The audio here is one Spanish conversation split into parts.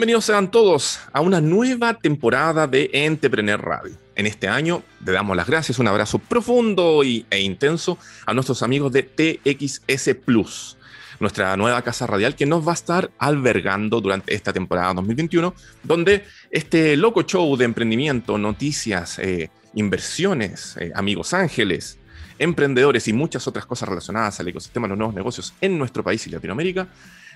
Bienvenidos sean todos a una nueva temporada de Entrepreneur Radio. En este año le damos las gracias, un abrazo profundo y, e intenso a nuestros amigos de TXS Plus, nuestra nueva casa radial que nos va a estar albergando durante esta temporada 2021, donde este loco show de emprendimiento, noticias, eh, inversiones, eh, amigos ángeles, emprendedores y muchas otras cosas relacionadas al ecosistema de los nuevos negocios en nuestro país y Latinoamérica,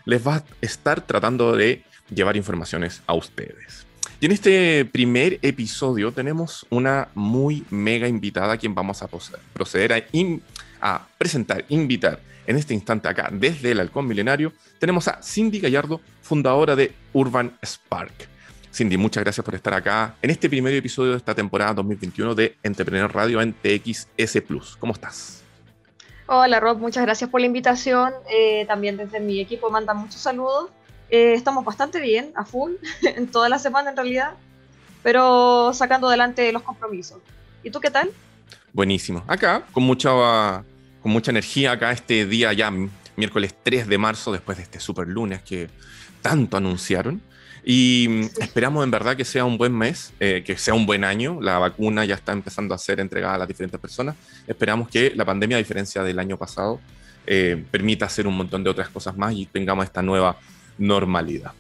les va a estar tratando de llevar informaciones a ustedes. Y en este primer episodio tenemos una muy mega invitada a quien vamos a proceder a, presentar, invitar en este instante acá desde el Halcón Milenario. Tenemos a Cindy Gallardo, fundadora de Urban Spark. Cindy, muchas gracias por estar acá en este primer episodio de esta temporada 2021 de Entrepreneur Radio en TXS Plus. ¿Cómo estás? Hola Rob, muchas gracias por la invitación. Eh, también desde mi equipo mandan muchos saludos. Eh, estamos bastante bien, a full, en toda la semana en realidad, pero sacando adelante los compromisos. ¿Y tú qué tal? Buenísimo. Acá, con mucha, con mucha energía, acá este día ya, miércoles 3 de marzo, después de este super lunes que tanto anunciaron. Y esperamos en verdad que sea un buen mes, eh, que sea un buen año. La vacuna ya está empezando a ser entregada a las diferentes personas. Esperamos que la pandemia, a diferencia del año pasado, eh, permita hacer un montón de otras cosas más y tengamos esta nueva normalidad.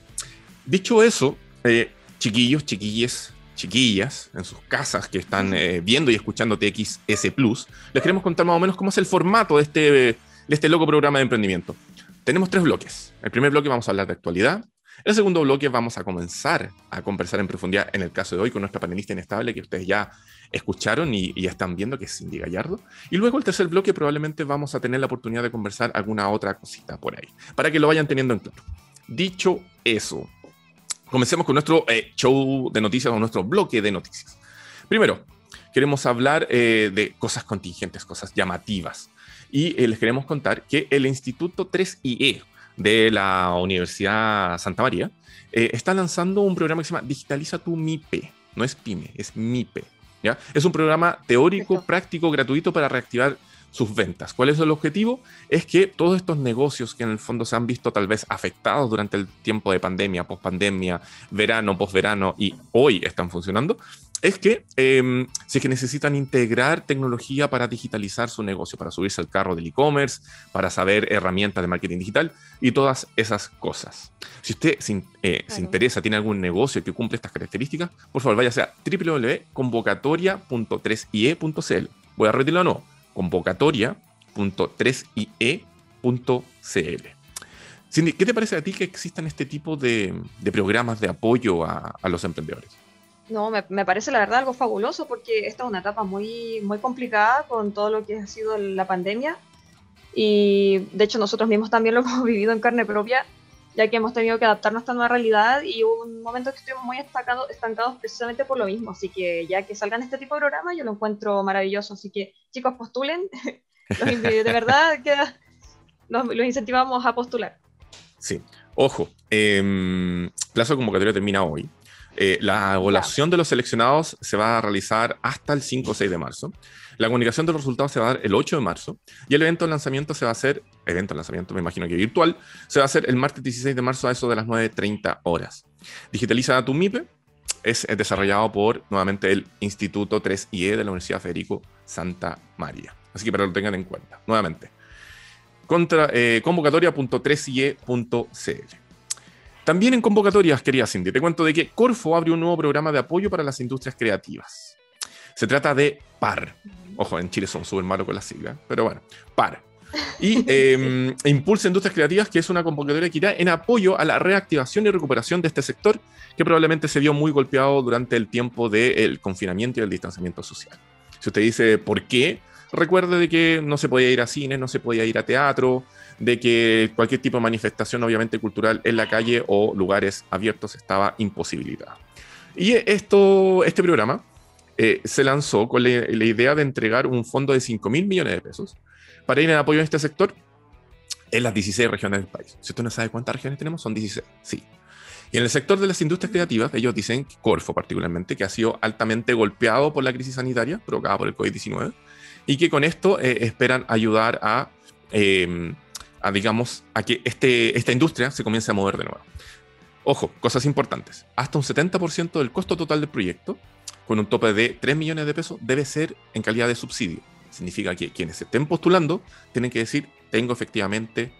Dicho eso, eh, chiquillos, chiquillas, chiquillas en sus casas que están viendo y escuchando TXS Plus, les queremos contar más o menos cómo es el formato de este, de este loco programa de emprendimiento. Tenemos tres bloques. El primer bloque vamos a hablar de actualidad, el segundo bloque vamos a comenzar a conversar en profundidad, en el caso de hoy, con nuestra panelista inestable que ustedes ya escucharon y, están viendo, que es Cindy Gallardo. Y luego el tercer bloque probablemente vamos a tener la oportunidad de conversar alguna otra cosita por ahí, para que lo vayan teniendo en claro. Dicho eso, comencemos con nuestro eh, show de noticias o nuestro bloque de noticias. Primero, queremos hablar eh, de cosas contingentes, cosas llamativas. Y eh, les queremos contar que el Instituto 3IE, de la Universidad Santa María, eh, está lanzando un programa que se llama Digitaliza tu MIPE. No es PYME, es MIPE. ¿ya? Es un programa teórico, práctico, gratuito para reactivar sus ventas. ¿Cuál es el objetivo? Es que todos estos negocios que en el fondo se han visto tal vez afectados durante el tiempo de pandemia, pospandemia, verano, posverano y hoy están funcionando, es que eh, si es que necesitan integrar tecnología para digitalizar su negocio, para subirse al carro del e-commerce, para saber herramientas de marketing digital y todas esas cosas. Si usted se, eh, interesa, tiene algún negocio que cumple estas características, por favor váyase a www.convocatoria.3ie.cl. Voy a repetirlo de nuevo, convocatoria.3ie.cl. Cindy, ¿qué te parece a ti que existan este tipo de, programas de apoyo a los emprendedores? No, me, me, parece la verdad algo fabuloso porque esta es una etapa muy, muy complicada con todo lo que ha sido la pandemia y de hecho nosotros mismos también lo hemos vivido en carne propia ya que hemos tenido que adaptarnos a esta nueva realidad y hubo un momento que estuvimos muy estancados, estancados precisamente por lo mismo, así que ya que salgan este tipo de programas yo lo encuentro maravilloso, así que chicos postulen, de verdad que los, los, incentivamos a postular. Sí, ojo, eh, plazo de convocatoria termina hoy, eh, la evaluación de los seleccionados se va a realizar hasta el 5 o 6 de marzo. La comunicación de los resultados se va a dar el 8 de marzo. Y el evento de lanzamiento se va a hacer, evento lanzamiento me imagino que virtual, se va a hacer el martes 16 de marzo a eso de las 9.30 horas. Digitaliza tu MIPE. Es, desarrollado por nuevamente el Instituto 3IE de la Universidad Federico Santa María. Así que para que lo tengan en cuenta. Nuevamente, contra, eh, convocatoria.3ie.cl. También en convocatorias, quería Cindy, te cuento de que Corfo abre un nuevo programa de apoyo para las industrias creativas. Se trata de PAR. Ojo, en Chile son súper malos con las siglas, pero bueno, PAR. Y eh, Impulsa Industrias Creativas, que es una convocatoria que irá en apoyo a la reactivación y recuperación de este sector, que probablemente se vio muy golpeado durante el tiempo del confinamiento y el distanciamiento social. Si usted dice, ¿por qué? Recuerde de que no se podía ir a cine, no se podía ir a teatro, de que cualquier tipo de manifestación, obviamente cultural, en la calle o lugares abiertos estaba imposibilitada. Y esto, este programa eh, se lanzó con la, idea de entregar un fondo de 5 mil millones de pesos para ir en apoyo a este sector en las 16 regiones del país. Si usted no sabe cuántas regiones tenemos, son 16. Sí. Y en el sector de las industrias creativas, ellos dicen, Corfo particularmente, que ha sido altamente golpeado por la crisis sanitaria provocada por el COVID-19 y que con esto eh, esperan ayudar a eh, a, digamos, a que este, esta industria se comience a mover de nuevo. Ojo, cosas importantes. Hasta un 70% del costo total del proyecto, con un tope de 3 millones de pesos, debe ser en calidad de subsidio. Significa que quienes estén postulando tienen que decir, tengo efectivamente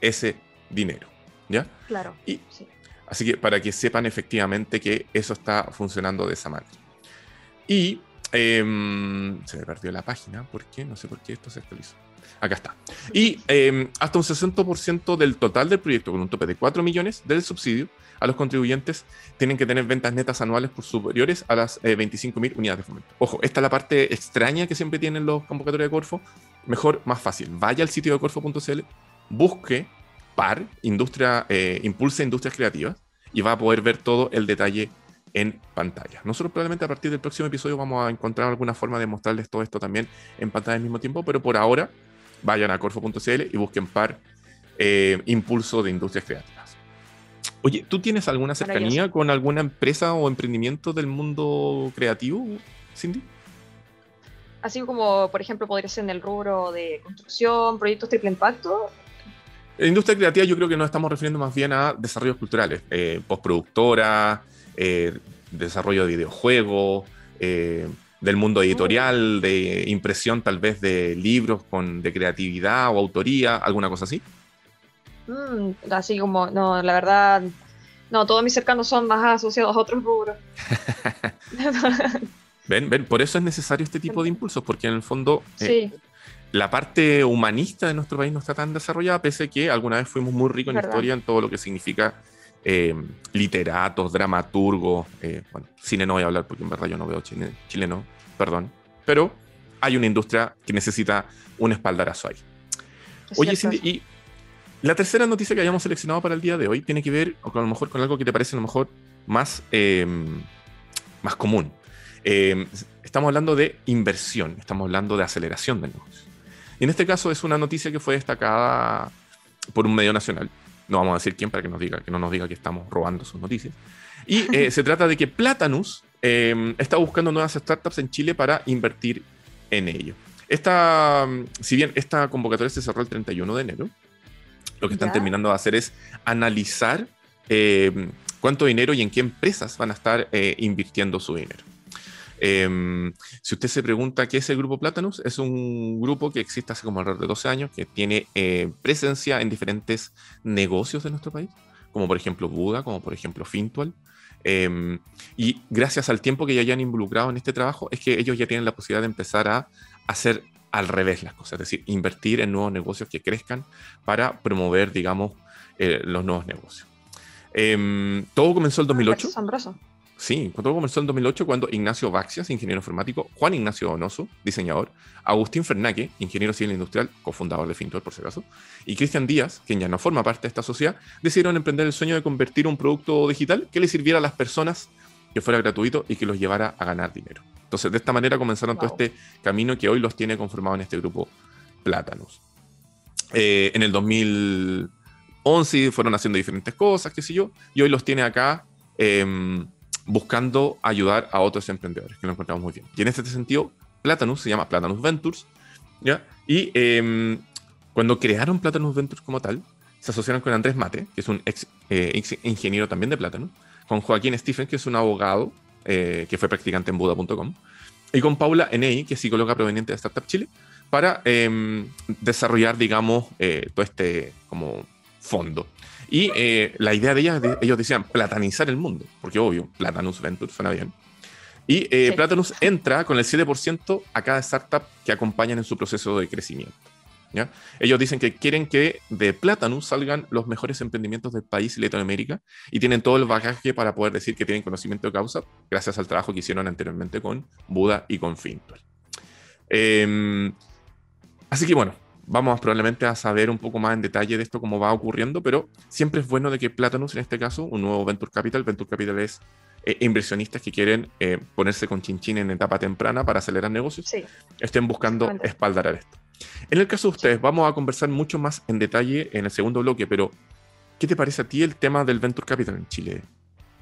ese dinero. ¿Ya? Claro. Y, Así que para que sepan efectivamente que eso está funcionando de esa manera. Y em, se me perdió la página, ¿por qué? No sé por qué esto se actualizó. Acá está. Y em, hasta un 60% del total del proyecto, con un tope de 4 millones del subsidio, a los contribuyentes tienen que tener ventas netas anuales por superiores a las 25.000 eh, unidades de fomento. Ojo, esta es la parte extraña que siempre tienen los convocatorios de Corfo. Mejor, más fácil. Vaya al sitio de corfo.cl, busque PAR, industria, eh, Impulsa Industrias Creativas, y va a poder ver todo el detalle en pantalla. Nosotros probablemente a partir del próximo episodio vamos a encontrar alguna forma de mostrarles todo esto también en pantalla al mismo tiempo, pero por ahora vayan a corfo.cl y busquen par eh, impulso de industrias creativas. Oye, ¿tú tienes alguna cercanía con alguna empresa o emprendimiento del mundo creativo, Cindy? Así como, por ejemplo, podría ser en el rubro de construcción, proyectos triple impacto. En industria creativa yo creo que nos estamos refiriendo más bien a desarrollos culturales, eh, postproductora, eh, desarrollo de videojuegos, eh, del mundo editorial, de impresión tal vez de libros con, de creatividad o autoría, alguna cosa así. Mm, así como, no, la verdad, no, todos mis cercanos son más asociados a otros rubros. ven, ven, por eso es necesario este tipo de impulsos, porque en el fondo la parte humanista de nuestro país no está tan desarrollada, pese a que alguna vez fuimos muy ricos en historia en todo lo que significa eh, literatos, dramaturgos, eh, bueno, cine no voy a hablar porque en verdad yo no veo chile, chileno, perdón, pero hay una industria que necesita un espaldarazo ahí. Oye, Cindy, y la tercera noticia que hayamos seleccionado para el día de hoy tiene que ver, o a lo mejor con algo que te parece a lo mejor más, eh, más común. estamos hablando de inversión, estamos hablando de aceleración del negocio. Y en este caso es una noticia que fue destacada por un medio nacional, no vamos a decir quién para que, nos diga, que no nos diga que estamos robando sus noticias. Y eh, se trata de que Platanus eh, está buscando nuevas startups en Chile para invertir en ello. Esta, si bien esta convocatoria se cerró el 31 de enero, lo que están terminando de hacer es analizar eh, cuánto dinero y en qué empresas van a estar invirtiendo su dinero. Em, si usted se pregunta qué es el grupo Platanus, es un grupo que existe hace como alrededor de 12 años, que tiene eh, presencia en diferentes negocios de nuestro país, como por ejemplo Buda, como por ejemplo Fintual. Em, y gracias al tiempo que ya hayan involucrado en este trabajo, es que ellos ya tienen la posibilidad de empezar a hacer al revés las cosas, es decir, invertir en nuevos negocios que crezcan para promover, digamos, eh, los nuevos negocios. Em, todo comenzó el 2008. Asombroso. Sí, todo comenzó en 2008 cuando Ignacio Baxias, ingeniero informático, Juan Ignacio Donoso, diseñador, Agustín Fernaque, ingeniero civil industrial, cofundador de Fintual por si acaso, y Cristian Díaz, quien ya no forma parte de esta sociedad, decidieron emprender el sueño de convertir un producto digital que le sirviera a las personas, que fuera gratuito y que los llevara a ganar dinero. Entonces, de esta manera comenzaron todo este camino que hoy los tiene conformado en este grupo Plátanos. Eh, en el 2011 fueron haciendo diferentes cosas, qué sé yo, y hoy los tiene acá. Em, buscando ayudar a otros emprendedores, que lo encontramos muy bien. Y en este sentido, Platanus se llama Platanus Ventures, ¿ya? Y em, cuando crearon Platanus Ventures como tal, se asociaron con Andrés Mate, que es un ex, eh, ingeniero también de Platanus, con Joaquín Stephen, que es un abogado eh, que fue practicante en Buda.com, y con Paula Enei, que es psicóloga proveniente de Startup Chile, para em, desarrollar, digamos, eh, todo este como fondo. Y eh, la idea de ellas, ellos decían platanizar el mundo, porque obvio, Platanus Venture suena bien. Y eh, Platanus entra con el 7% a cada startup que acompañan en su proceso de crecimiento. Ellos dicen que quieren que de Platanus salgan los mejores emprendimientos del país y Latinoamérica y tienen todo el bagaje para poder decir que tienen conocimiento de causa gracias al trabajo que hicieron anteriormente con Buda y con Fintual. Em, así que bueno, vamos probablemente a saber un poco más en detalle de esto, cómo va ocurriendo, pero siempre es bueno de que Platanus, en este caso, un nuevo Venture Capital, Venture Capital es eh, inversionistas que quieren eh, ponerse con chinchín en etapa temprana para acelerar negocios, estén buscando espaldar a esto. En el caso de ustedes, vamos a conversar mucho más en detalle en el segundo bloque, pero ¿qué te parece a ti el tema del Venture Capital en Chile?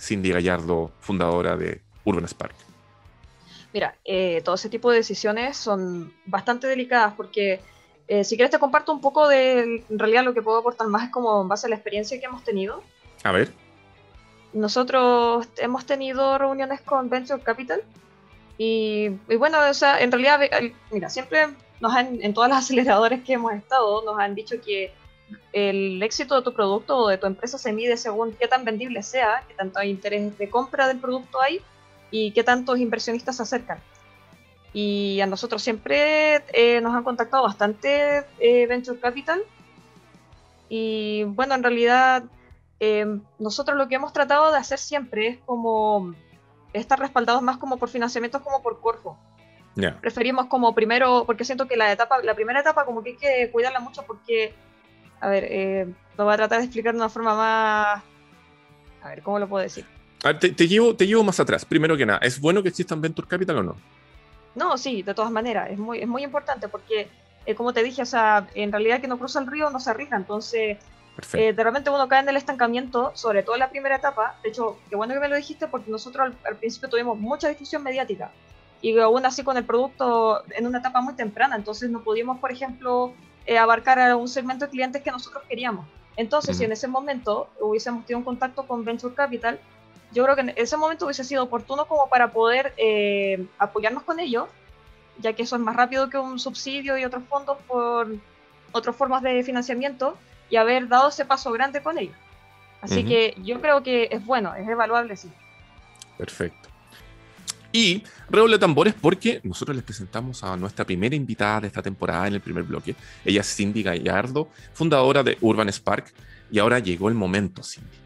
Cindy Gallardo, fundadora de Urban Spark. Mira, eh, todo ese tipo de decisiones son bastante delicadas porque eh, si quieres te comparto un poco de, en realidad lo que puedo aportar más es como en base a la experiencia que hemos tenido. A ver. Nosotros hemos tenido reuniones con Venture Capital y, bueno, o sea, en realidad, mira, siempre nos han, en todas las aceleradores que hemos estado, nos han dicho que el éxito de tu producto o de tu empresa se mide según qué tan vendible sea, qué tanto hay interés de compra del producto hay y qué tantos inversionistas se acercan. Y a nosotros siempre eh, nos han contactado bastante eh, Venture Capital. Y bueno, en realidad eh, nosotros lo que hemos tratado de hacer siempre es como estar respaldados más como por financiamientos como por Corfo. Preferimos como primero, porque siento que la etapa, la primera etapa como que hay que cuidarla mucho porque, a ver, lo voy a tratar de explicar de una forma más, a ver, ¿cómo lo puedo decir? te, llevo, te llevo más atrás. Primero que nada, ¿es bueno que existan Venture Capital o no? No, sí, de todas maneras, es muy, es muy importante porque, eh, como te dije, o sea, en realidad que no cruza el río no se arriesga, entonces eh, de repente uno cae en el estancamiento, sobre todo en la primera etapa. De hecho, qué bueno que me lo dijiste porque nosotros al, principio tuvimos mucha difusión mediática. Y aún así con el producto en una etapa muy temprana, entonces no pudimos, por ejemplo, eh, abarcar a un segmento de clientes que nosotros queríamos. Entonces, si en ese momento hubiésemos tenido un contacto con Venture Capital, yo creo que en ese momento hubiese sido oportuno como para poder eh, apoyarnos con ellos, ya que eso es más rápido que un subsidio y otros fondos por otras formas de financiamiento y haber dado ese paso grande con ellos. Así que yo creo que es bueno, es evaluable, sí. Perfecto. Y redoble tambores porque nosotros les presentamos a nuestra primera invitada de esta temporada en el primer bloque. Ella es Cindy Gallardo, fundadora de Urban Spark. Y ahora llegó el momento, Cindy.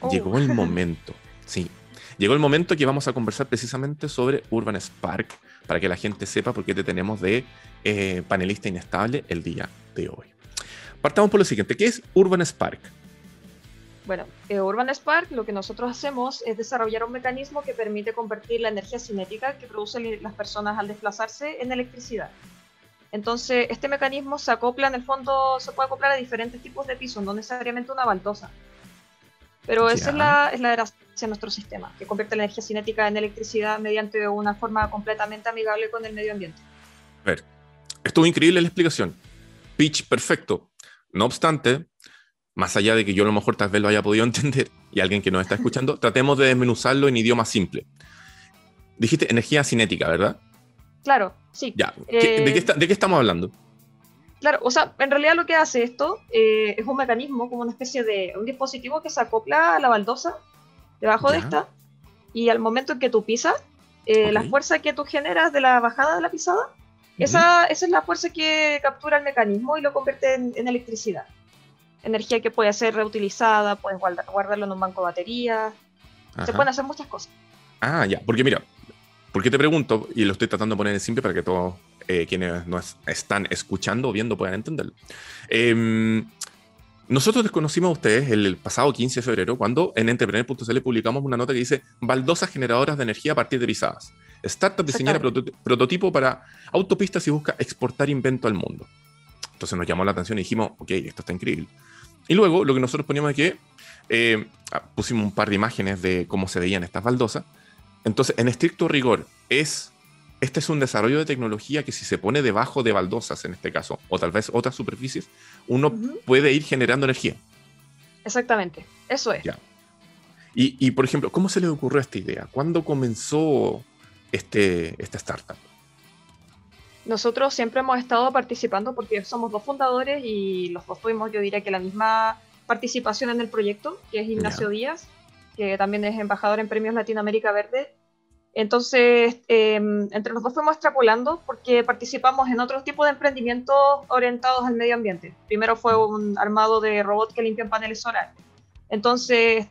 Oh. Llegó el momento. Sí. Llegó el momento que vamos a conversar precisamente sobre Urban Spark, para que la gente sepa por qué te tenemos de eh, panelista inestable el día de hoy. Partamos por lo siguiente, ¿qué es Urban Spark? Bueno, eh, Urban Spark lo que nosotros hacemos es desarrollar un mecanismo que permite convertir la energía cinética que producen las personas al desplazarse en electricidad. Entonces, este mecanismo se acopla en el fondo, se puede acoplar a diferentes tipos de pisos, no necesariamente una baldosa. Pero esa es la, es la gracia de nuestro sistema, que convierte la energía cinética en electricidad mediante una forma completamente amigable con el medio ambiente. A ver, estuvo increíble la explicación. Pitch perfecto. No obstante, más allá de que yo a lo mejor tal vez lo haya podido entender y alguien que nos está escuchando, tratemos de desmenuzarlo en idioma simple. Dijiste energía cinética, ¿verdad? Claro, sí. Ya. ¿De, qué eh, ¿De qué estamos hablando? Claro, o sea, en realidad lo que hace esto eh, es un mecanismo, como una especie de un dispositivo que se acopla a la baldosa debajo de esta y al momento en que tú pisas, eh, la fuerza que tú generas de la bajada de la pisada, esa, esa, es la fuerza que captura el mecanismo y lo convierte en, electricidad. Energía que puede ser reutilizada, puedes guardarlo en un banco de baterías, se pueden hacer muchas cosas. Ah, ya, porque mira, porque te pregunto, y lo estoy tratando de poner en simple para que todos eh, quienes nos están escuchando o viendo puedan entenderlo. Em, nosotros desconocimos a ustedes el pasado 15 de febrero cuando en entrepreneur.cl publicamos una nota que dice baldosas generadoras de energía a partir de pisadas. Startup diseñara prototipo para autopistas y busca exportar invento al mundo. Entonces nos llamó la atención y dijimos, ok, esto está increíble. Y luego lo que nosotros poníamos es que eh, pusimos un par de imágenes de cómo se veían estas baldosas. Entonces, en estricto rigor, es este es un desarrollo de tecnología que si se pone debajo de baldosas, en este caso, o tal vez otras superficies, uno puede ir generando energía. Exactamente, eso es. Y, por ejemplo, ¿cómo se le ocurrió esta idea? ¿Cuándo comenzó este, esta startup? Nosotros siempre hemos estado participando porque somos dos fundadores y los dos tuvimos, yo diría que la misma participación en el proyecto, que es Ignacio Díaz, que también es embajador en Premios Latinoamérica Verde entonces, em, entre los dos fuimos extrapolando porque participamos en otros tipos de emprendimientos orientados al medio ambiente. Primero fue un armado de robots que limpian paneles solares. Entonces,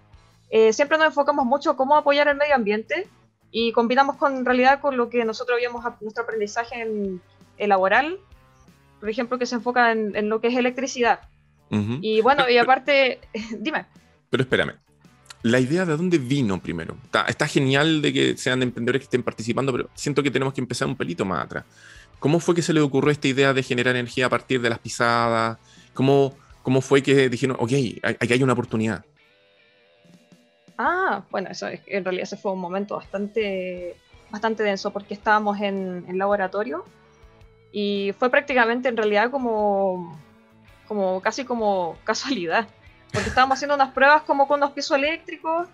eh, siempre nos enfocamos mucho en cómo apoyar el medio ambiente y combinamos con en realidad con lo que nosotros vimos nuestro aprendizaje en, laboral, por ejemplo, que se enfoca en, lo que es electricidad. Y bueno, y aparte, dime. Pero espérame, la idea de dónde vino primero. Está, genial de que sean emprendedores que estén participando, pero siento que tenemos que empezar un pelito más atrás. ¿Cómo fue que se le ocurrió esta idea de generar energía a partir de las pisadas? ¿Cómo, cómo fue que dijeron, ok, aquí hay una oportunidad? Ah, bueno, eso en realidad ese fue un momento bastante, bastante denso porque estábamos en, en laboratorio y fue prácticamente en realidad como, como casi como casualidad porque estábamos haciendo unas pruebas como con unos pisos eléctricos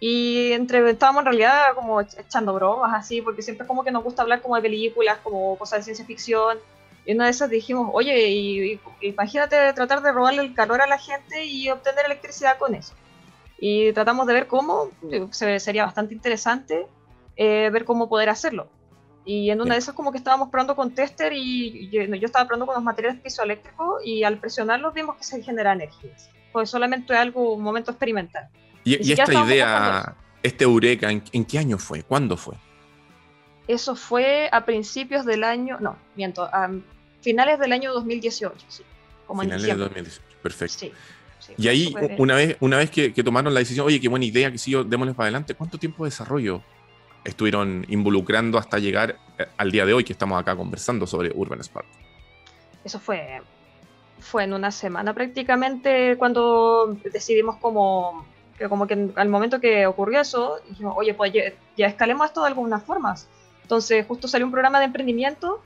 Y entre, estábamos en realidad como echando bromas así, porque siempre como que nos gusta hablar como de películas, como cosas de ciencia ficción. Y una de esas dijimos, oye, y, imagínate tratar de robarle el calor a la gente y obtener electricidad con eso. Y tratamos de ver cómo, se, sería bastante interesante eh, ver cómo poder hacerlo. Y en una de esas como que estábamos probando con tester y yo, estaba probando con los materiales piezoeléctricos y al presionarlos vimos que se genera energía. Pues solamente algo, un momento experimental. Y, esta idea, este Eureka, ¿en, qué año fue? ¿Cuándo fue? Eso fue a principios del año, no, miento, a finales del año 2018, sí. Como finales del 2018, perfecto. Sí, y ahí, una vez, una vez que, tomaron la decisión, oye, qué buena idea, que sí, démosles para adelante, ¿cuánto tiempo de desarrollo estuvieron involucrando hasta llegar eh, al día de hoy que estamos acá conversando sobre Urban Spark? Eso fue, fue en una semana prácticamente cuando decidimos como que como que al momento que ocurrió eso, dijimos, oye, pues ya, escalemos esto de algunas formas. Entonces justo salió un programa de emprendimiento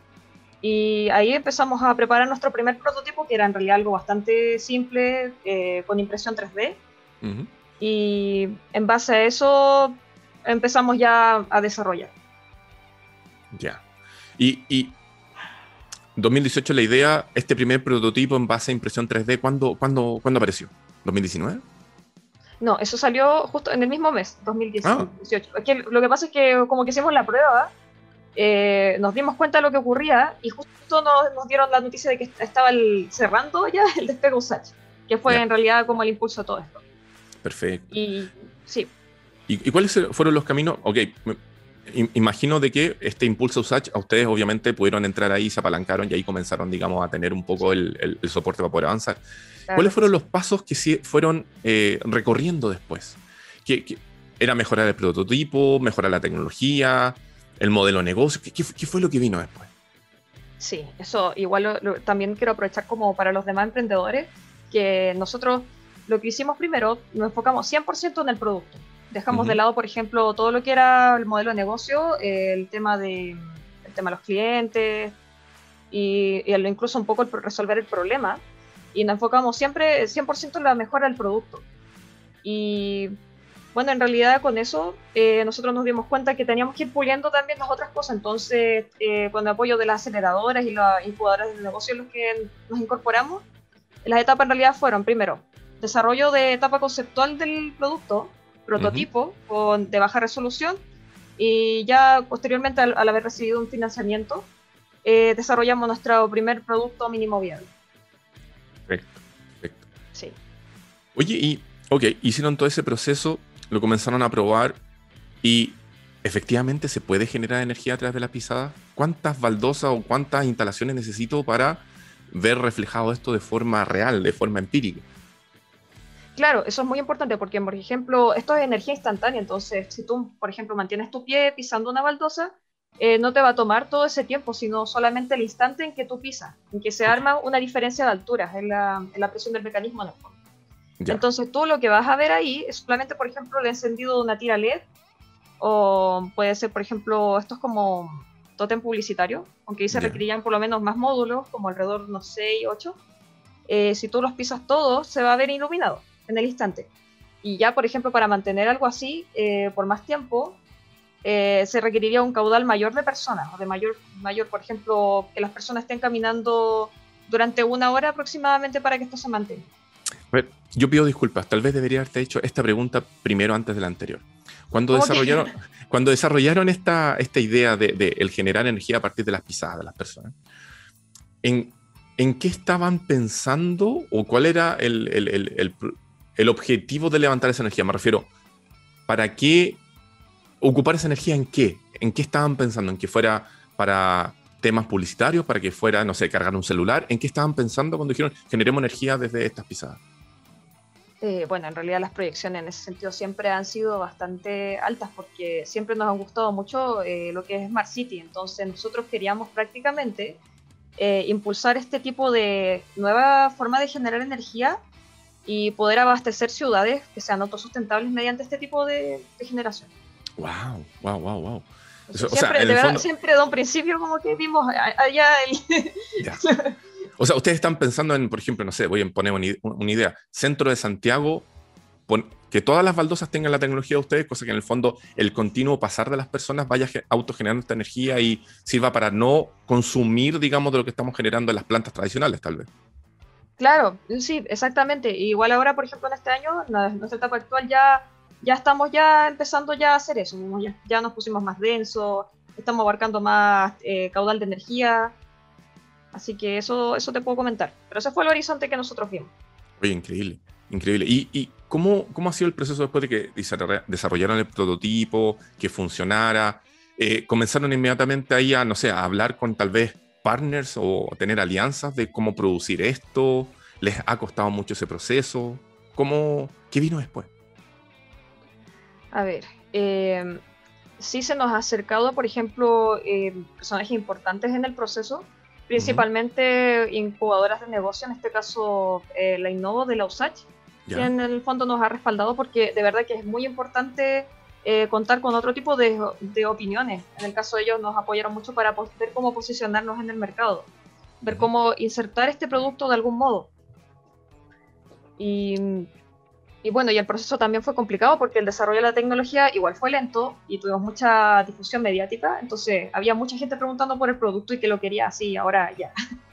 y ahí empezamos a preparar nuestro primer prototipo, que era en realidad algo bastante simple, eh, con impresión 3D. Y en base a eso empezamos ya a desarrollar. Ya. Y, y 2018 la idea, este primer prototipo en base a impresión 3D, ¿cuándo, cuándo, ¿cuándo apareció? ¿2019? No, eso salió justo en el mismo mes, 2018. Ah. lo que pasa es que como que hicimos la prueba, eh, nos dimos cuenta de lo que ocurría y justo nos, dieron la noticia de que estaba cerrando ya el despegue USACH, que fue en realidad como el impulso a todo esto. Perfecto. Y sí. ¿Y, cuáles fueron los caminos? Ok, imagino de que este impulso USACH a ustedes obviamente pudieron entrar ahí, se apalancaron y ahí comenzaron, digamos, a tener un poco el, soporte para poder avanzar. ¿Cuáles fueron los pasos que sí fueron eh, recorriendo después? ¿Qué, era mejorar el prototipo, mejorar la tecnología, el modelo de negocio? ¿Qué, fue lo que vino después? Sí, eso igual también quiero aprovechar como para los demás emprendedores, que nosotros lo que hicimos primero, nos enfocamos 100% en el producto. Dejamos de lado, por ejemplo, todo lo que era el modelo de negocio, el tema de, el tema de los clientes y, y incluso un poco el resolver el problema y nos enfocamos siempre 100% en la mejora del producto. Y bueno, en realidad con eso eh, nosotros nos dimos cuenta que teníamos que ir puliendo también las otras cosas. Entonces, eh, con el apoyo de las aceleradoras y las incubadoras de negocio en los que nos incorporamos, las etapas en realidad fueron, primero, desarrollo de etapa conceptual del producto, prototipo con, de baja resolución, y ya posteriormente, al, haber recibido un financiamiento, eh, desarrollamos nuestro primer producto mínimo viable. Perfecto, perfecto. Sí. Oye, y, ok, hicieron todo ese proceso, lo comenzaron a probar y efectivamente se puede generar energía a través de la pisada. ¿Cuántas baldosas o cuántas instalaciones necesito para ver reflejado esto de forma real, de forma empírica? Claro, eso es muy importante porque, por ejemplo, esto es energía instantánea, entonces si tú, por ejemplo, mantienes tu pie pisando una baldosa, eh, no te va a tomar todo ese tiempo, sino solamente el instante en que tú pisas, en que se arma una diferencia de alturas en la, en la presión del mecanismo en el fondo. Entonces tú lo que vas a ver ahí es solamente, por ejemplo, el encendido de una tira LED, o puede ser, por ejemplo, esto es como totem publicitario, aunque ahí se requerirían por lo menos más módulos, como alrededor, no sé, 8. Eh, si tú los pisas todos, se va a ver iluminado en el instante. Y ya, por ejemplo, para mantener algo así eh, por más tiempo, eh, se requeriría un caudal mayor de personas, o de mayor, mayor, por ejemplo, que las personas estén caminando durante una hora aproximadamente para que esto se mantenga. A ver, yo pido disculpas, tal vez debería haberte hecho esta pregunta primero antes de la anterior. Cuando desarrollaron, cuando desarrollaron esta, esta idea de, el generar energía a partir de las pisadas de las personas, ¿en, ¿en qué estaban pensando o cuál era el, el, el, el objetivo de levantar esa energía? Me refiero, ¿para qué ocupar esa energía en qué? ¿En qué estaban pensando? ¿En que fuera para temas publicitarios, para que fuera, no sé, cargar un celular? ¿En qué estaban pensando cuando dijeron generemos energía desde estas pisadas? Eh, bueno, en realidad las proyecciones en ese sentido siempre han sido bastante altas porque siempre nos han gustado mucho eh, lo que es Smart City. Entonces nosotros queríamos prácticamente eh, impulsar este tipo de nueva forma de generar energía y poder abastecer ciudades que sean autosustentables mediante este tipo de generación. Wow, wow, wow, wow. siempre, de verdad, siempre de un principio como que vimos allá O sea, ustedes están pensando en, por ejemplo, no sé, voy a poner una, idea, centro de Santiago, que todas las baldosas tengan la tecnología de ustedes, cosa que en el fondo el continuo pasar de las personas vaya autogenerando esta energía y sirva para no consumir, digamos, de lo que estamos generando en las plantas tradicionales, tal vez. Claro, sí, exactamente. Igual ahora, por ejemplo, en este año, en nuestra etapa actual ya, ya estamos ya empezando ya a hacer eso. Ya, ya nos pusimos más denso, estamos abarcando más eh, caudal de energía. Así que eso, eso te puedo comentar. Pero ese fue el horizonte que nosotros vimos. Oye, increíble. Increíble. ¿Y, cómo, cómo, ha sido el proceso después de que desarrollaron el prototipo, que funcionara? Eh, ¿Comenzaron inmediatamente ahí a, no sé, a hablar con tal vez partners o tener alianzas de cómo producir esto? ¿Les ha costado mucho ese proceso? ¿Cómo, ¿Qué vino después? A ver, eh, sí se nos ha acercado, por ejemplo, eh, personajes importantes en el proceso principalmente incubadoras de negocio, en este caso la Innovo de la USACH, que en el fondo nos ha respaldado porque de verdad que es muy importante eh, contar con otro tipo de, de, opiniones. En el caso de ellos nos apoyaron mucho para ver cómo posicionarnos en el mercado, ver cómo insertar este producto de algún modo. Y, y, bueno, y el proceso también fue complicado porque el desarrollo de la tecnología igual fue lento y tuvimos mucha difusión mediática, entonces había mucha gente preguntando por el producto y que lo quería así, ahora ya.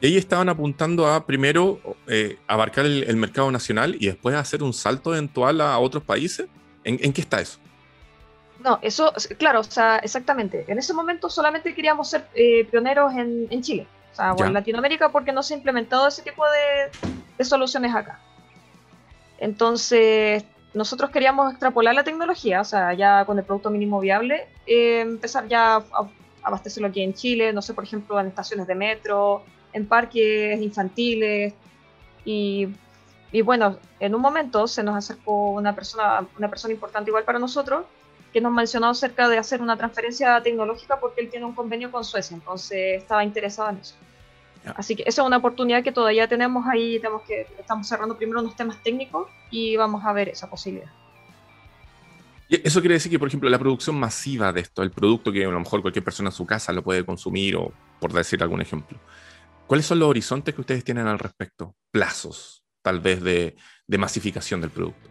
Y ahí estaban apuntando a primero eh, abarcar el, mercado nacional y después hacer un salto eventual a otros países. ¿En, qué está eso? No, eso, claro, o sea, exactamente. En ese momento solamente queríamos ser eh, pioneros en, Chile, o sea, o en Latinoamérica, porque no se ha implementado ese tipo de, soluciones acá. Entonces, nosotros queríamos extrapolar la tecnología, o sea, ya con el producto mínimo viable, eh, empezar ya a abastecerlo aquí en Chile, no sé, por ejemplo, en estaciones de metro, en parques infantiles. Y, y, bueno, en un momento se nos acercó una persona, una persona importante igual para nosotros, que nos mencionó acerca de hacer una transferencia tecnológica porque él tiene un convenio con Suecia, entonces estaba interesado en eso. Así que esa es una oportunidad que todavía tenemos ahí, tenemos que, estamos cerrando primero unos temas técnicos y vamos a ver esa posibilidad. Y eso quiere decir que, por ejemplo, la producción masiva de esto, el producto que a lo mejor cualquier persona en su casa lo puede consumir, o por decir algún ejemplo, ¿Cuáles son los horizontes que ustedes tienen al respecto? Plazos, tal vez, de, masificación del producto.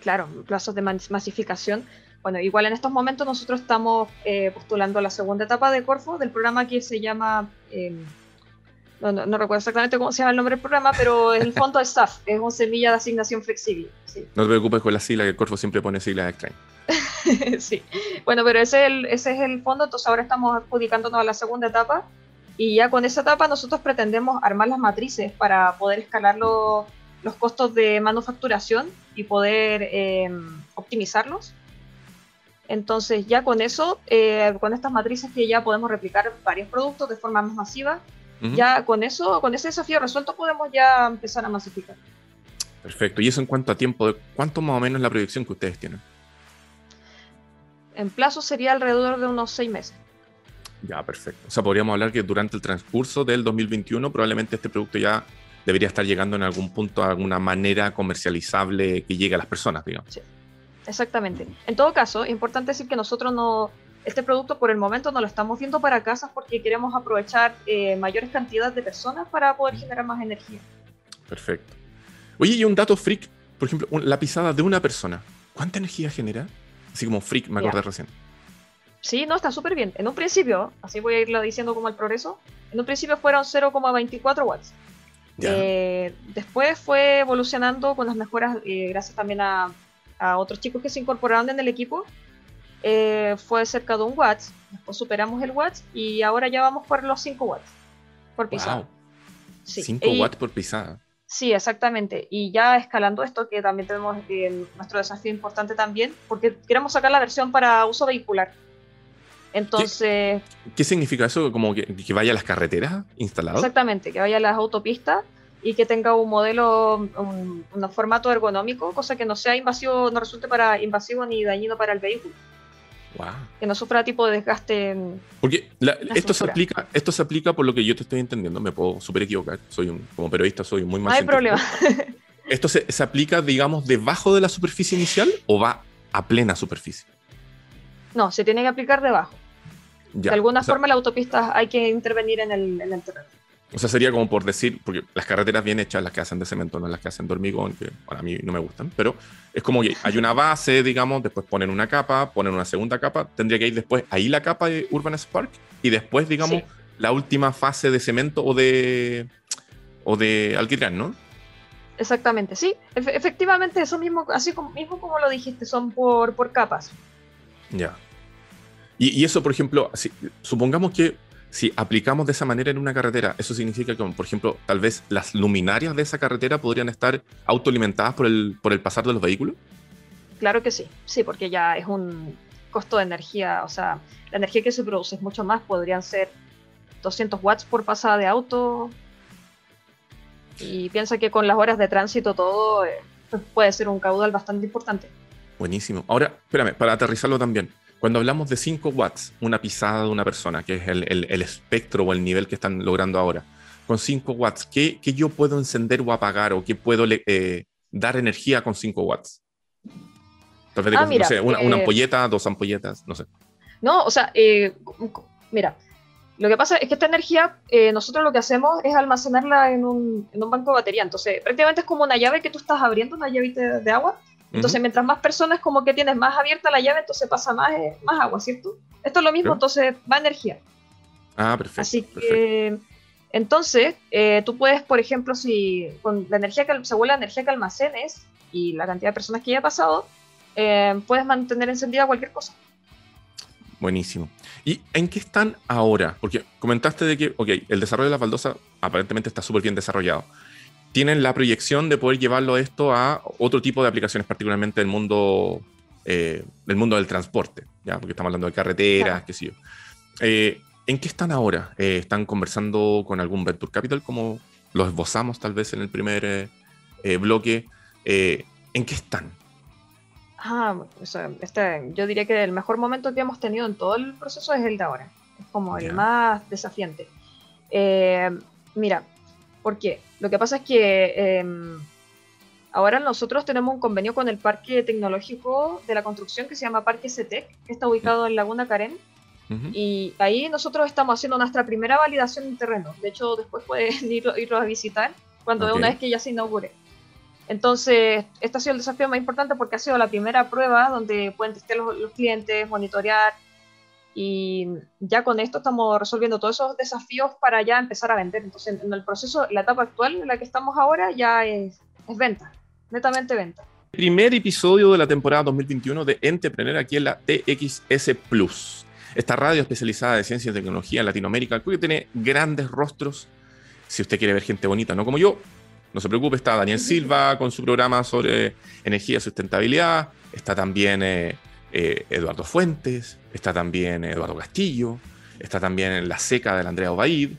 Claro, plazos de masificación. Bueno, igual en estos momentos nosotros estamos eh, postulando la segunda etapa de Corfo, del programa que se llama, em, no, recuerdo exactamente cómo se llama el nombre del programa, pero el fondo de staff, es una semilla de asignación flexible. No te preocupes con la sigla, que el Corfo siempre pone siglas extrañas. sí, bueno, pero ese es, el, ese es el fondo, entonces ahora estamos adjudicándonos a la segunda etapa y ya con esa etapa nosotros pretendemos armar las matrices para poder escalar los costos de manufacturación y poder em, optimizarlos. Entonces ya con eso, eh, con estas matrices que ya podemos replicar varios productos de forma más masiva, ya con eso, con ese desafío resuelto podemos ya empezar a masificar. Perfecto. ¿Y eso en cuanto a tiempo? ¿Cuánto más o menos la proyección que ustedes tienen? En plazo sería alrededor de unos seis meses. Ya, perfecto. O sea, podríamos hablar que durante el transcurso del 2021 probablemente este producto ya debería estar llegando en algún punto a alguna manera comercializable que llegue a las personas, digamos. Sí, exactamente. En todo caso, es importante decir que nosotros no, este producto por el momento no lo estamos viendo para casas porque queremos aprovechar eh, mayores cantidades de personas para poder generar más energía. Perfecto. Oye, y un dato freak, por ejemplo, la pisada de una persona, ¿cuánta energía genera? Así como freak, me acordé recién. Sí, no, está súper bien. En un principio, así voy a irlo diciendo como el progreso, en un principio fueron 0,24 watts. Eh, después fue evolucionando con las mejoras, eh, gracias también a, otros chicos que se incorporaron en el equipo. Eh, fue cerca de un watt, después superamos el watt y ahora ya vamos por los 5 watts por pisada. 5 watts por pisada. Sí, exactamente. Y ya escalando esto, que también tenemos nuestro desafío importante también, porque queremos sacar la versión para uso vehicular. Entonces... ¿Qué, significa eso? ¿Como que, vaya a las carreteras instalado? Exactamente, que vaya a las autopistas y que tenga un modelo, un, formato ergonómico, cosa que no sea invasivo, no resulte para invasivo ni dañino para el vehículo. Wow. Que no sufra tipo de desgaste. Porque esto, se aplica, esto se aplica por lo que yo te estoy entendiendo, me puedo súper equivocar, soy un, como periodista soy muy mal. No hay problema. ¿Esto se, se aplica, digamos, debajo de la superficie inicial o va a plena superficie? No, se tiene que aplicar debajo de alguna forma la autopista hay que intervenir en el, terreno. O sea, sería como por decir, porque las carreteras bien hechas, las que hacen de cemento, no las que hacen de hormigón, que para mí no me gustan, pero es como que hay una base, digamos, después ponen una capa, ponen una segunda capa, tendría que ir después ahí la capa de Urban Spark y después, digamos, la última fase de cemento o de, o de alquitrán, ¿no? Exactamente, sí. efectivamente, eso mismo, así como, mismo como lo dijiste, son por, por capas. Ya. Y, eso, por ejemplo, supongamos que si aplicamos de esa manera en una carretera, eso significa que, por ejemplo, tal vez las luminarias de esa carretera podrían estar autoalimentadas por el, por el pasar de los vehículos. Claro que sí, sí, porque ya es un costo de energía, o sea, la energía que se produce es mucho más, podrían ser 200 watts por pasada de auto. Y piensa que con las horas de tránsito todo eh, puede ser un caudal bastante importante. Buenísimo. Ahora, espérame, para aterrizarlo también. Cuando hablamos de 5 watts, una pisada de una persona, que es el, espectro o el nivel que están logrando ahora, con 5 watts, ¿qué, yo puedo encender o apagar o qué puedo eh, dar energía con 5 watts? Tal vez, ah, no sé, una, eh, ampolleta, dos ampolletas, no sé. No, o sea, eh, mira, lo que pasa es que esta energía, nosotros lo que hacemos es almacenarla en un, en un, banco de batería. Entonces, prácticamente es como una llave que tú estás abriendo, una llavita de agua, entonces, mientras más personas como que tienes más abierta la llave, entonces pasa más, eh, más agua, ¿cierto? Esto es lo mismo, entonces más energía. Ah, perfecto. Así que, entonces, eh, tú puedes, por ejemplo, si con la energía que, según la energía que almacenes y la cantidad de personas que haya pasado, eh, puedes mantener encendida cualquier cosa. Buenísimo. ¿Y en qué están ahora? Porque comentaste de que, ok, el desarrollo de la baldosa aparentemente está súper bien desarrollado tienen la proyección de poder llevarlo esto a otro tipo de aplicaciones, particularmente del mundo, eh, del mundo del transporte, ¿ya? porque estamos hablando de carreteras, qué sé yo. Eh, ¿En qué están ahora? Eh, ¿Están conversando con algún Venture Capital, como lo esbozamos tal vez en el primer bloque? ¿En qué están? Ah, este, yo diría que el mejor momento que hemos tenido en todo el proceso es el de ahora. Es como el más desafiante. mira, ¿por qué? Lo que pasa es que em, ahora nosotros tenemos un convenio con el Parque Tecnológico de la Construcción que se llama Parque CETEC, que está ubicado en Laguna Carén. Y ahí nosotros estamos haciendo nuestra primera validación en terreno. De hecho, después pueden ir, irlo a visitar cuando una vez que ya se inaugure. Entonces, este ha sido el desafío más importante porque ha sido la primera prueba donde pueden testear los clientes, monitorear, y ya con esto estamos resolviendo todos esos desafíos para ya empezar a vender. Entonces, en el proceso, la etapa actual en la que estamos ahora ya es, es venta, netamente venta. Primer episodio de la temporada 2021 de Entrepreneur aquí en la TXS Plus. Esta radio especializada de ciencia y tecnología en Latinoamérica, que tiene grandes rostros. Si usted quiere ver gente bonita, no como yo, no se preocupe, está Daniel Silva con su programa sobre energía y sustentabilidad. Está también eh, eh, Eduardo Fuentes, está también Eduardo Castillo, está también La Seca del Andrea Obaid,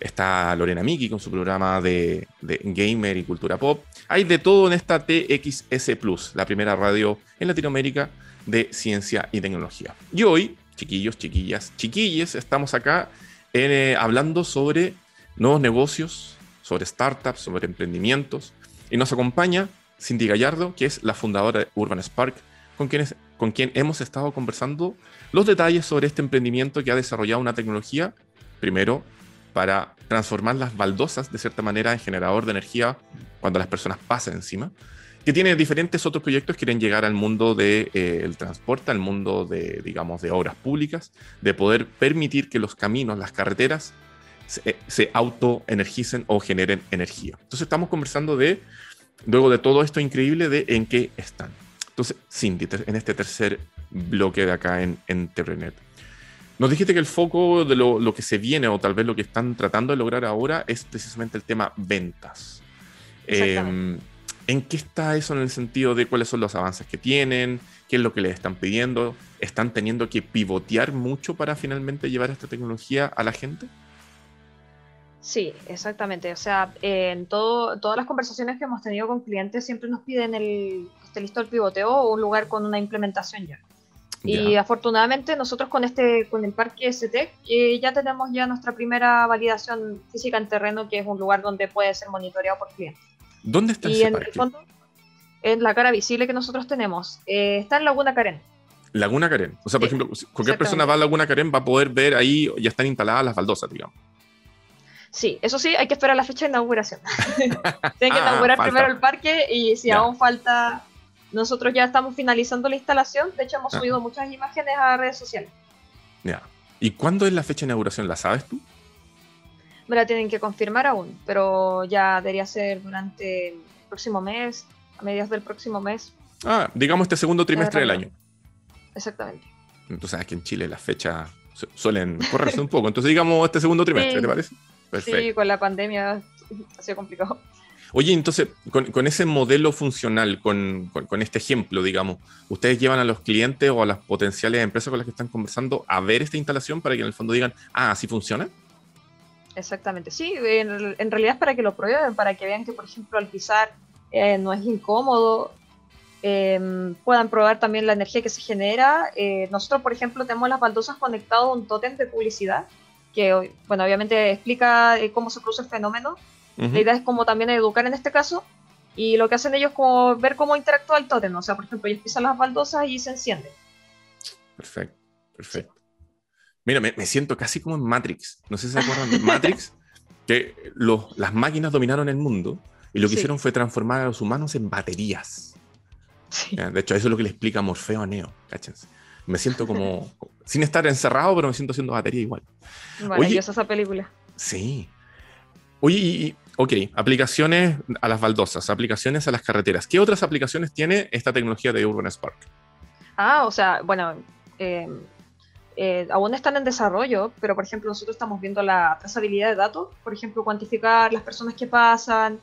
está Lorena Miki con su programa de, gamer y cultura pop. Hay de todo en esta TXS Plus, la primera radio en Latinoamérica de ciencia y tecnología. Y hoy, chiquillos, chiquillas, chiquilles, estamos acá eh, hablando sobre nuevos negocios, sobre startups, sobre emprendimientos. Y nos acompaña Cindy Gallardo, que es la fundadora de Urban Spark, con quienes con quien hemos estado conversando los detalles sobre este emprendimiento que ha desarrollado una tecnología, primero, para transformar las baldosas de cierta manera en generador de energía cuando las personas pasan encima, que tiene diferentes otros proyectos que quieren llegar al mundo del de, eh, transporte, al mundo de, digamos, de obras públicas, de poder permitir que los caminos, las carreteras, se, eh, se autoenergicen o generen energía. Entonces estamos conversando de, luego de todo esto increíble, de en qué están. Entonces, Cindy, en este tercer bloque de acá en, en nos dijiste que el foco de lo, que se viene o tal vez lo que están tratando de lograr ahora es precisamente el tema ventas. Em, ¿En qué está eso en el sentido de cuáles son los avances que tienen? ¿Qué es lo que les están pidiendo? ¿Están teniendo que pivotear mucho para finalmente llevar esta tecnología a la gente? Sí, exactamente. O sea, en todo, todas las conversaciones que hemos tenido con clientes siempre nos piden el que esté listo el pivoteo o un lugar con una implementación ya. Y afortunadamente nosotros con este, con el parque ST, eh, ya tenemos ya nuestra primera validación física en terreno, que es un lugar donde puede ser monitoreado por clientes. ¿Dónde está y en el fondo, en la cara visible que nosotros tenemos, eh, está en Laguna Karen. Laguna Karen. O sea, por ejemplo, cualquier persona va a Laguna Karen va a poder ver ahí, ya están instaladas las baldosas, digamos. Sí, eso sí, hay que esperar la fecha de inauguración. Tienen que ah, inaugurar primero el parque y si aún falta, nosotros ya estamos finalizando la instalación. De hecho, hemos ah. subido muchas imágenes a redes sociales. Ya. ¿Y cuándo es la fecha de inauguración? ¿La sabes tú? Me la tienen que confirmar aún, pero ya debería ser durante el próximo mes, a mediados del próximo mes. Ah, digamos este segundo trimestre del año. Exactamente. Entonces, aquí en Chile las fechas suelen correrse un poco. Entonces, digamos este segundo trimestre, ¿te parece? Perfecto. Sí, con la pandemia ha sido complicado. Oye, entonces, con, ese modelo funcional, con, este ejemplo, digamos, ¿ustedes llevan a los clientes o a las potenciales empresas con las que están conversando a ver esta instalación para que en el fondo digan, ah, así funciona? Exactamente, sí, en, realidad es para que lo prueben, para que vean que, por ejemplo, al pisar eh, no es incómodo, em, puedan probar también la energía que se genera. Eh, nosotros, por ejemplo, tenemos las baldosas conectadas a un tótem de publicidad, que, bueno, obviamente explica eh, cómo se produce el fenómeno. La idea es como también educar en este caso, y lo que hacen ellos es como ver cómo interactúa el tótem, o sea, por ejemplo, ellos pisan las baldosas y se enciende. Perfecto, perfecto. Mira, me, siento casi como en Matrix. No sé si se acuerdan de Matrix, que las máquinas dominaron el mundo y lo que hicieron fue transformar a los humanos en baterías. De hecho, eso es lo que le explica Morfeo a Neo. Cáchense. Me siento como, sin estar encerrado, pero me siento haciendo batería igual. Maravillosa esa película. Sí. Oye, y, ok, aplicaciones a las baldosas, aplicaciones a las carreteras. ¿Qué otras aplicaciones tiene esta tecnología de Urban Spark? Ah, o sea, bueno, eh, eh, aún están en desarrollo, pero por ejemplo nosotros estamos viendo la trazabilidad de datos, por ejemplo, cuantificar las personas que pasan.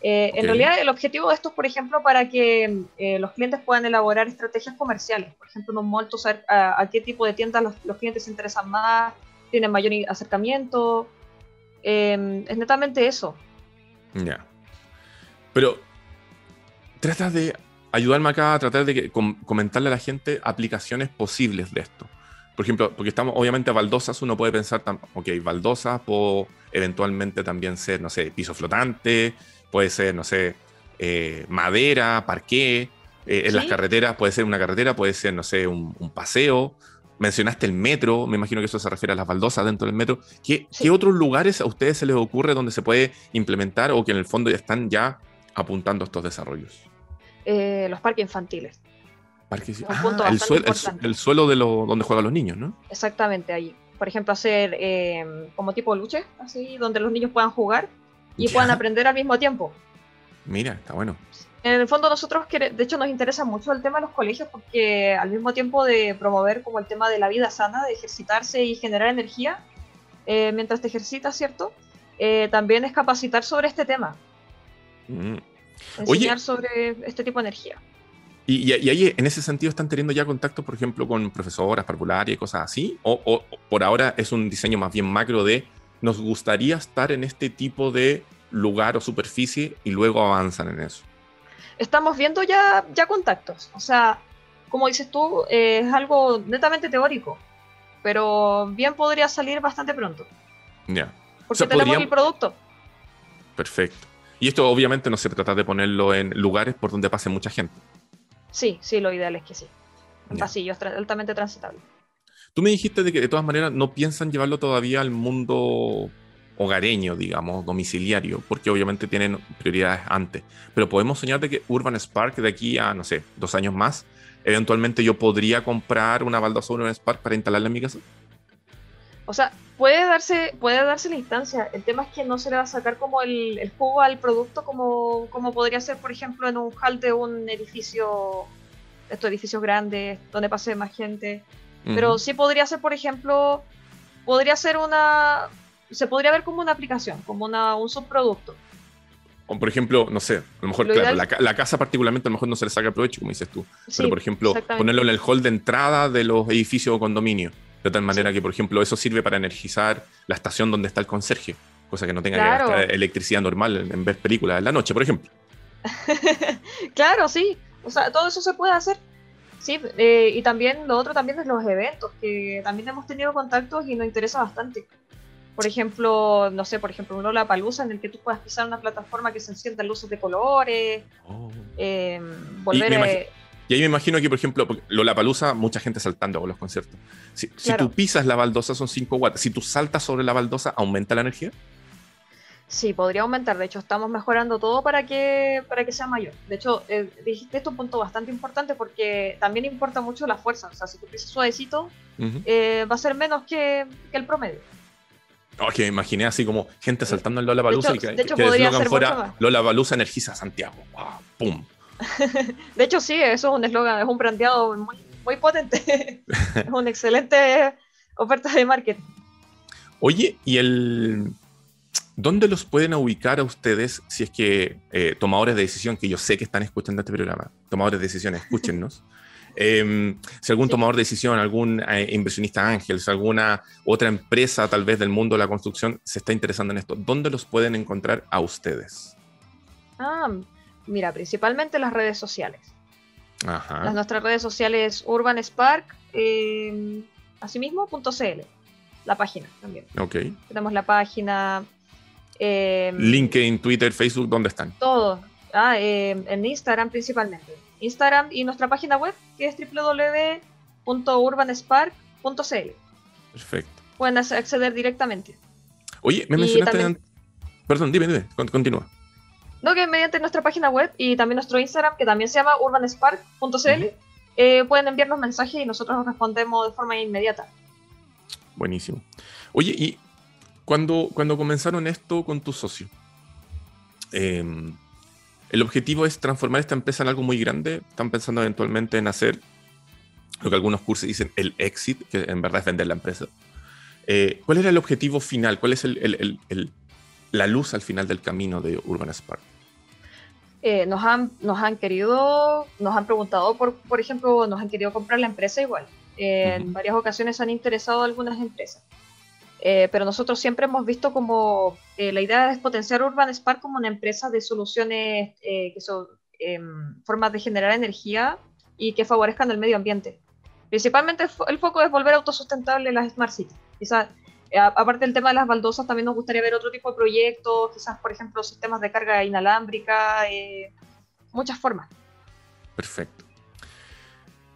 Eh, en realidad el objetivo de esto es, por ejemplo, para que eh, los clientes puedan elaborar estrategias comerciales. Por ejemplo, en un mall, saber a, qué tipo de tiendas los, clientes se interesan más, tienen mayor acercamiento. es netamente eso. Ya. Pero tratas de ayudarme acá a tratar de comentarle a la gente aplicaciones posibles de esto por ejemplo, porque estamos, obviamente, baldosas, uno puede pensar, ok, baldosas puede eventualmente también ser, no sé, piso flotante, puede ser, no sé, eh, madera, parqué, eh, en las carreteras puede ser una carretera, puede ser, no sé, un, paseo. Mencionaste el metro, me imagino que eso se refiere a las baldosas dentro del metro. ¿Qué, ¿Qué, otros lugares a ustedes se les ocurre donde se puede implementar o que en el fondo ya están ya apuntando estos desarrollos? Eh, los parques infantiles. Ah, el, suelo de lo, donde juegan los niños, ¿no? Exactamente, ahí. Por ejemplo, hacer eh, como tipo luche, así, donde los niños puedan jugar y puedan aprender al mismo tiempo. Mira, está bueno. En el fondo nosotros, de hecho, nos interesa mucho el tema de los colegios porque al mismo tiempo de promover como el tema de la vida sana, de ejercitarse y generar energía, eh, mientras te ejercitas, ¿cierto? Eh, también es capacitar sobre este tema. Mm. Enseñar sobre este tipo de energía. Y, ahí, en ese sentido, están teniendo ya contacto, por ejemplo, con profesoras parvularias y cosas así. O, por ahora es un diseño más bien macro de nos gustaría estar en este tipo de lugar o superficie y luego avanzan en eso. Estamos viendo ya, ya contactos. O sea, como dices tú, eh, es algo netamente teórico, pero bien podría salir bastante pronto. Ya. Porque tenemos el producto. Perfecto. Y esto obviamente no se trata de ponerlo en lugares por donde pase mucha gente. Sí, sí, lo ideal es que sí. Un pasillo altamente transitable. Tú me dijiste de que de todas maneras no piensan llevarlo todavía al mundo hogareño, digamos, domiciliario, porque obviamente tienen prioridades antes. Pero podemos soñar de que Urban Spark de aquí a, no sé, dos años más, eventualmente yo podría comprar una baldosa Urban Spark para instalarla en mi casa. O sea, puede darse, puede darse la instancia. El tema es que no se le va a sacar como el, jugo al producto como, como podría ser, por ejemplo, en un hall de un edificio, estos edificios grandes, donde pase más gente. Pero sí podría ser, por ejemplo, podría ser una, se podría ver como una aplicación, como una, un subproducto. O por ejemplo, no sé, a lo mejor, claro, la, casa particularmente a lo mejor no se le saca provecho, como dices tú. pero por ejemplo, ponerlo en el hall de entrada de los edificios o condominios. De tal manera que, por ejemplo, eso sirve para energizar la estación donde está el conserje, cosa que no tenga que gastar electricidad normal en, ver películas en la noche, por ejemplo. claro, sí. O sea, todo eso se puede hacer. Sí, eh, y también lo otro también es los eventos, que también hemos tenido contactos y nos interesa bastante. Por ejemplo, no sé, por ejemplo, un Lola Palusa en el que tú puedas pisar una plataforma que se encienda luces de colores, oh. eh, volver a y ahí me imagino que, por ejemplo, Lola Palusa, mucha gente saltando con los conciertos. Si, tú pisas la baldosa son 5 watts. Si tú saltas sobre la baldosa, ¿aumenta la energía? Sí, podría aumentar. De hecho, estamos mejorando todo para que, para que sea mayor. De hecho, eh, dijiste esto un punto bastante importante porque también importa mucho la fuerza. O sea, si tú pisas suavecito, eh, va a ser menos que, el promedio. Oh, que me imaginé así como gente saltando en Lola Balusa y que, de hecho, podría ser fuera Lola Balusa energiza Santiago. ¡Pum! de hecho, sí, eso es un eslogan, es un brandeado muy, muy potente. es una excelente oferta de marketing. Oye, y el ¿Dónde los pueden ubicar a ustedes si es que eh, tomadores de decisión, que yo sé que están escuchando este programa, tomadores de decisión, escúchennos? Em, si algún tomador de decisión, algún eh, inversionista ángel, si alguna otra empresa tal vez del mundo de la construcción se está interesando en esto, ¿dónde los pueden encontrar a ustedes? Ah, mira, principalmente las redes sociales. Ajá. Las nuestras redes sociales Urban Spark, eh, asimismo, .cl, la página también. Ok. Tenemos la página, eh, LinkedIn, Twitter, Facebook, ¿dónde están? Todo. Ah, em, en Instagram principalmente. Instagram y nuestra página web que es www.urbanspark.cl. Perfecto. Pueden acceder directamente. Oye, me mencionaste. Perdón, dime, dime, continúa. No, que mediante nuestra página web y también nuestro Instagram, que también se llama urbanspark.cl, eh, pueden enviarnos mensajes y nosotros respondemos de forma inmediata. Buenísimo. Oye, y cuando, cuando comenzaron esto con tu socio, em, el objetivo es transformar esta empresa en algo muy grande. Están pensando eventualmente en hacer lo que algunos cursos dicen el exit, que en verdad es vender la empresa. Eh, ¿Cuál era el objetivo final? ¿Cuál es la luz al final del camino de Urban Spark? Eh, nos, han, nos han querido, nos han preguntado, por, por ejemplo, nos han querido comprar la empresa igual. En varias ocasiones han interesado algunas empresas. Eh, pero nosotros siempre hemos visto como eh, la idea es potenciar Urban Spark como una empresa de soluciones eh, que son em, formas de generar energía y que favorezcan el medio ambiente. Principalmente el, foco es volver autosustentable las Smart Cities. Quizás, aparte del tema de las baldosas, también nos gustaría ver otro tipo de proyectos, quizás, por ejemplo, sistemas de carga inalámbrica, muchas formas. Perfecto.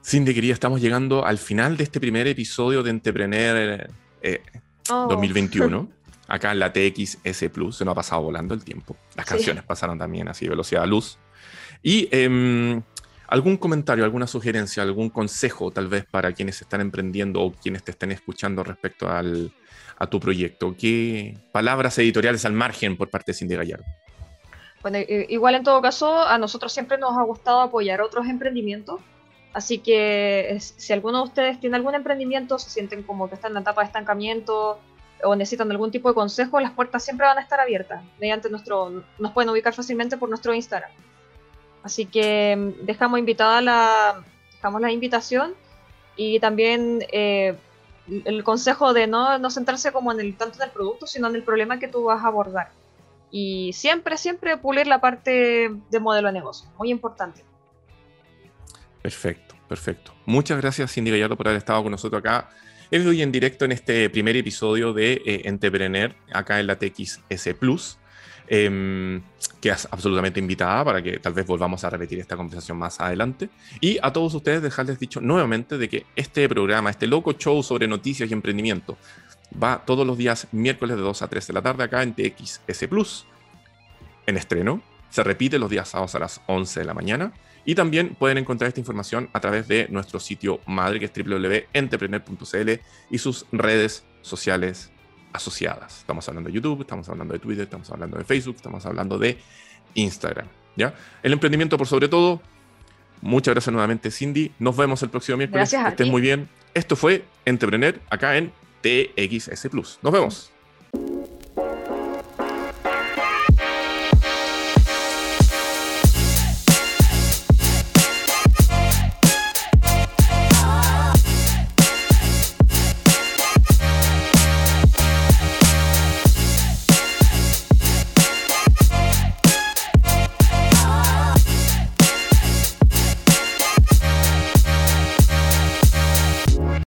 Cindy, querida, estamos llegando al final de este primer episodio de Entrepreneur 2021. Acá en la TXS Plus se nos ha pasado volando el tiempo. Las canciones pasaron también así, velocidad a luz. Y em, algún comentario, alguna sugerencia, algún consejo tal vez para quienes están emprendiendo o quienes te estén escuchando respecto al, a tu proyecto. ¿Qué palabras editoriales al margen por parte de Cindy Gallardo? Bueno, igual en todo caso, a nosotros siempre nos ha gustado apoyar otros emprendimientos. Así que si alguno de ustedes tiene algún emprendimiento, se sienten como que están en la etapa de estancamiento o necesitan algún tipo de consejo, las puertas siempre van a estar abiertas. Mediante nuestro, nos pueden ubicar fácilmente por nuestro Instagram. Así que mm, dejamos invitada la, dejamos la invitación y también eh, el consejo de no, no centrarse como en el tanto en el producto, sino en el problema que tú vas a abordar. Y siempre, siempre pulir la parte de modelo de negocio, muy importante. Perfecto, perfecto. Muchas gracias, Cindy Gallardo, por haber estado con nosotros acá en hoy en directo en este primer episodio de eh, Entrepreneur, acá en la TXS Plus. Em, que es absolutamente invitada para que tal vez volvamos a repetir esta conversación más adelante. Y a todos ustedes dejarles dicho nuevamente de que este programa, este loco show sobre noticias y emprendimiento, va todos los días miércoles de 2 a 3 de la tarde acá en TXS Plus, en estreno. Se repite los días sábados a las 11 de la mañana y también pueden encontrar esta información a través de nuestro sitio madre, que es www.entrepreneur.cl y sus redes sociales asociadas. Estamos hablando de YouTube, estamos hablando de Twitter, estamos hablando de Facebook, estamos hablando de Instagram. ¿ya? El emprendimiento por sobre todo. Muchas gracias nuevamente, Cindy. Nos vemos el próximo miércoles. Gracias que estén muy bien. Esto fue Entrepreneur acá en TXS Plus. Nos vemos.